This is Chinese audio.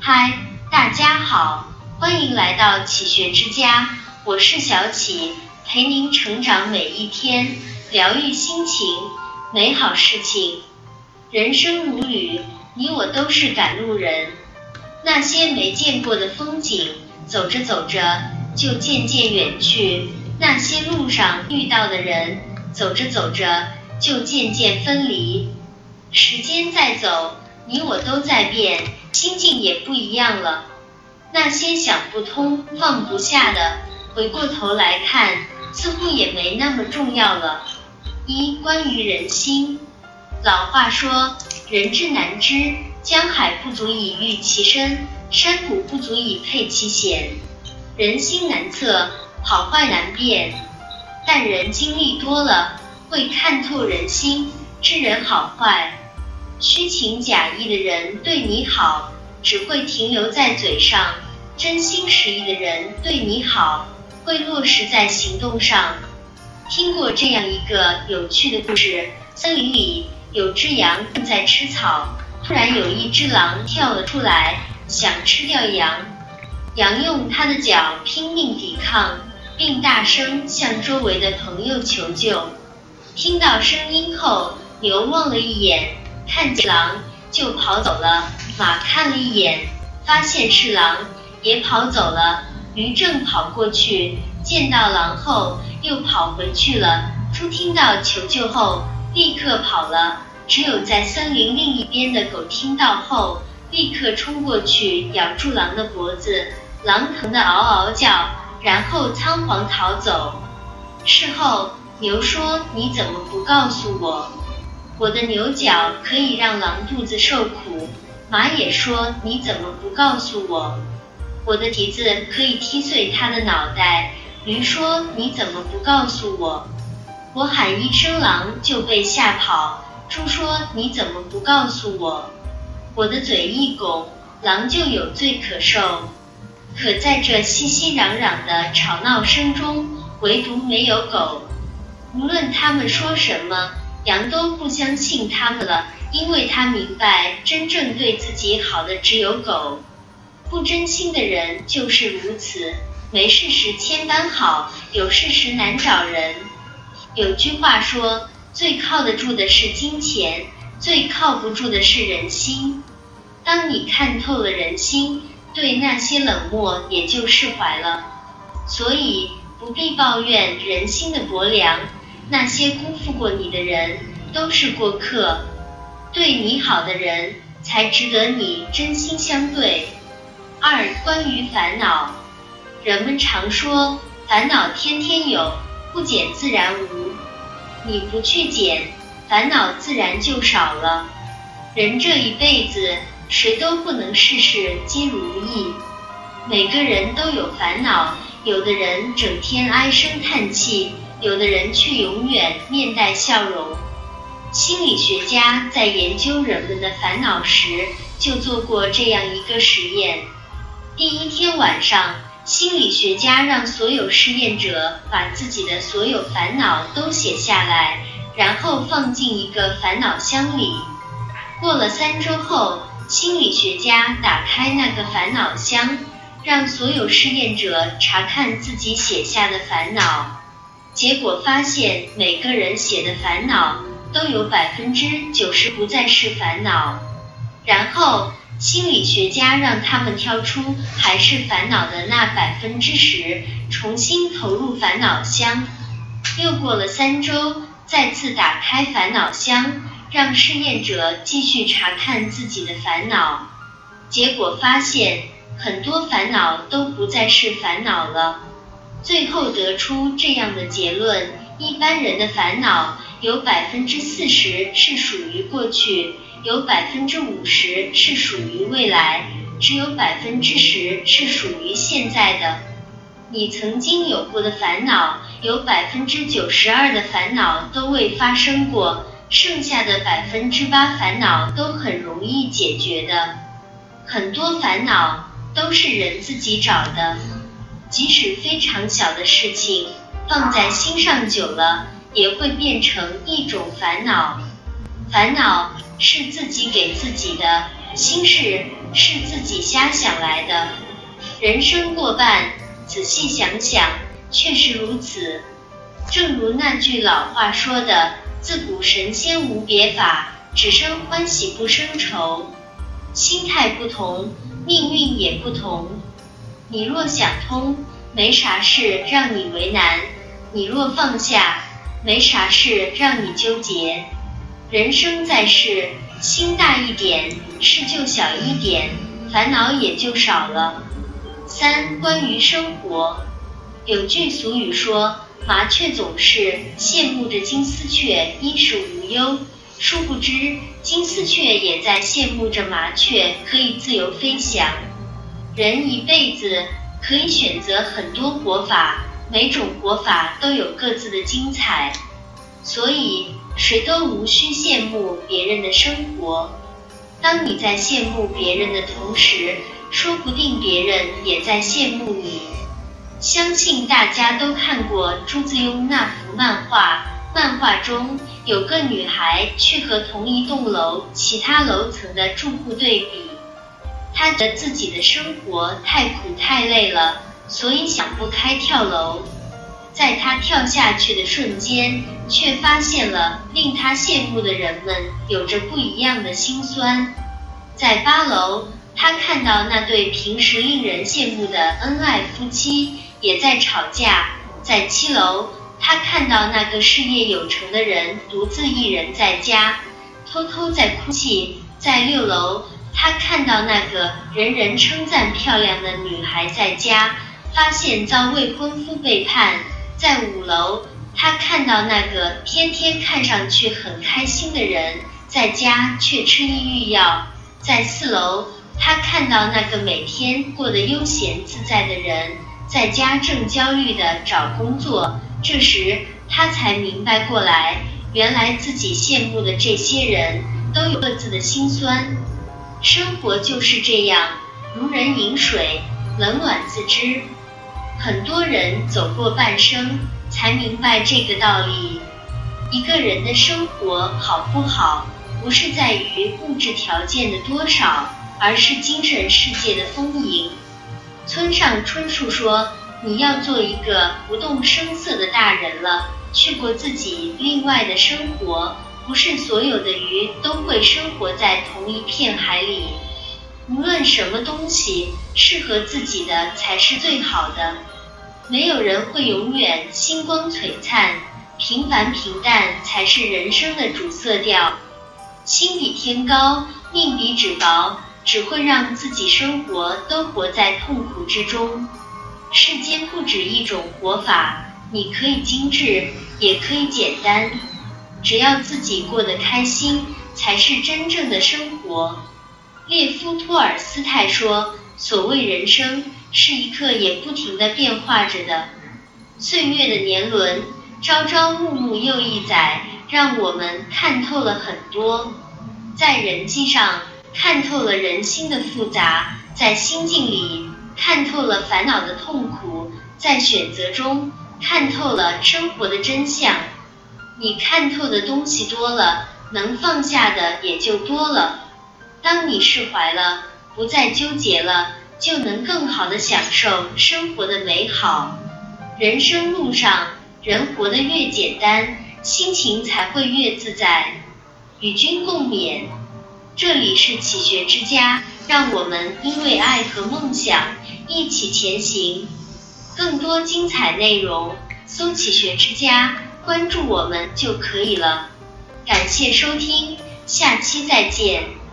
嗨，大家好，欢迎来到启学之家，我是小启，陪您成长每一天，疗愈心情，美好事情。人生如旅，你我都是赶路人。那些没见过的风景，走着走着就渐渐远去；那些路上遇到的人，走着走着就渐渐分离。时间在走，你我都在变，心境也不一样了。那些想不通、放不下的，回过头来看，似乎也没那么重要了。一、关于人心。老话说，人之难知，江海不足以喻其深，山谷不足以配其险。人心难测，好坏难辨。但人经历多了，会看透人心，知人好坏。虚情假意的人对你好，只会停留在嘴上；真心实意的人对你好，会落实在行动上。听过这样一个有趣的故事：森林里。有只羊正在吃草，突然有一只狼跳了出来，想吃掉羊。羊用它的脚拼命抵抗，并大声向周围的朋友求救。听到声音后，牛望了一眼，看见狼就跑走了。马看了一眼，发现是狼，也跑走了。驴正跑过去，见到狼后又跑回去了。猪听到求救后。立刻跑了，只有在森林另一边的狗听到后，立刻冲过去咬住狼的脖子，狼疼得嗷嗷叫，然后仓皇逃走。事后，牛说：“你怎么不告诉我？我的牛角可以让狼肚子受苦。”马也说：“你怎么不告诉我？我的蹄子可以踢碎它的脑袋。”驴说：“你怎么不告诉我？”我喊一声狼就被吓跑。猪说：“你怎么不告诉我？”我的嘴一拱，狼就有罪可受。可在这熙熙攘攘的吵闹声中，唯独没有狗。无论他们说什么，羊都不相信他们了，因为他明白，真正对自己好的只有狗。不真心的人就是如此，没事时千般好，有事时难找人。有句话说，最靠得住的是金钱，最靠不住的是人心。当你看透了人心，对那些冷漠也就释怀了。所以不必抱怨人心的薄凉，那些辜负过你的人都是过客，对你好的人才值得你真心相对。二、关于烦恼，人们常说烦恼天天有。不减自然无，你不去减，烦恼自然就少了。人这一辈子，谁都不能事事皆如意，每个人都有烦恼。有的人整天唉声叹气，有的人却永远面带笑容。心理学家在研究人们的烦恼时，就做过这样一个实验。第一天晚上。心理学家让所有试验者把自己的所有烦恼都写下来，然后放进一个烦恼箱里。过了三周后，心理学家打开那个烦恼箱，让所有试验者查看自己写下的烦恼。结果发现，每个人写的烦恼都有百分之九十不再是烦恼。然后。心理学家让他们挑出还是烦恼的那百分之十，重新投入烦恼箱。又过了三周，再次打开烦恼箱，让试验者继续查看自己的烦恼。结果发现，很多烦恼都不再是烦恼了。最后得出这样的结论：一般人的烦恼有百分之四十是属于过去。有百分之五十是属于未来，只有百分之十是属于现在的。你曾经有过的烦恼，有百分之九十二的烦恼都未发生过，剩下的百分之八烦恼都很容易解决的。很多烦恼都是人自己找的，即使非常小的事情，放在心上久了，也会变成一种烦恼。烦恼。是自己给自己的，心事是自己瞎想来的。人生过半，仔细想想，确实如此。正如那句老话说的：“自古神仙无别法，只生欢喜不生愁。”心态不同，命运也不同。你若想通，没啥事让你为难；你若放下，没啥事让你纠结。人生在世，心大一点，事就小一点，烦恼也就少了。三、关于生活，有句俗语说。麻雀总是羡慕着金丝雀衣食无忧，殊不知金丝雀也在羡慕着麻雀可以自由飞翔。人一辈子可以选择很多活法，每种活法都有各自的精彩，所以谁都无需羡慕别人的生活。当你在羡慕别人的同时，说不定别人也在羡慕你。相信大家都看过朱自庸那幅漫画，漫画中有个女孩去和同一栋楼其他楼层的住户对比，他觉得自己的生活太苦太累了，所以想不开跳楼。在他跳下去的瞬间，却发现了令他羡慕的人们有着不一样的辛酸。在八楼，他看到那对平时令人羡慕的恩爱夫妻。也在吵架，在七楼，他看到那个事业有成的人独自一人在家，偷偷在哭泣。在六楼，他看到那个人人称赞漂亮的女孩在家，发现遭未婚夫背叛。在五楼，他看到那个天天看上去很开心的人在家却吃抑郁药。在四楼，他看到那个每天过得悠闲自在的人。在家正焦虑的找工作，这时他才明白过来，原来自己羡慕的这些人都有各自的心酸。生活就是这样，如人饮水，冷暖自知。很多人走过半生，才明白这个道理。一个人的生活好不好，不是在于物质条件的多少，而是精神世界的丰盈。村上春树说：“你要做一个不动声色的大人了，去过自己另外的生活。不是所有的鱼都会生活在同一片海里。无论什么东西，适合自己的才是最好的。没有人会永远星光璀璨，平凡平淡才是人生的主色调。心比天高，命比纸薄。”只会让自己生活都活在痛苦之中。世间不止一种活法，你可以精致，也可以简单，只要自己过得开心，才是真正的生活。列夫·托尔斯泰说：“所谓人生，是一刻也不停的变化着的。岁月的年轮，朝朝暮暮又一载，让我们看透了很多，在人际上。”看透了人心的复杂，在心境里看透了烦恼的痛苦，在选择中看透了生活的真相。你看透的东西多了，能放下的也就多了。当你释怀了，不再纠结了，就能更好的享受生活的美好。人生路上，人活得越简单，心情才会越自在。与君共勉。这里是启学之家，让我们因为爱和梦想一起前行。更多精彩内容，搜“启学之家”，关注我们就可以了。感谢收听，下期再见。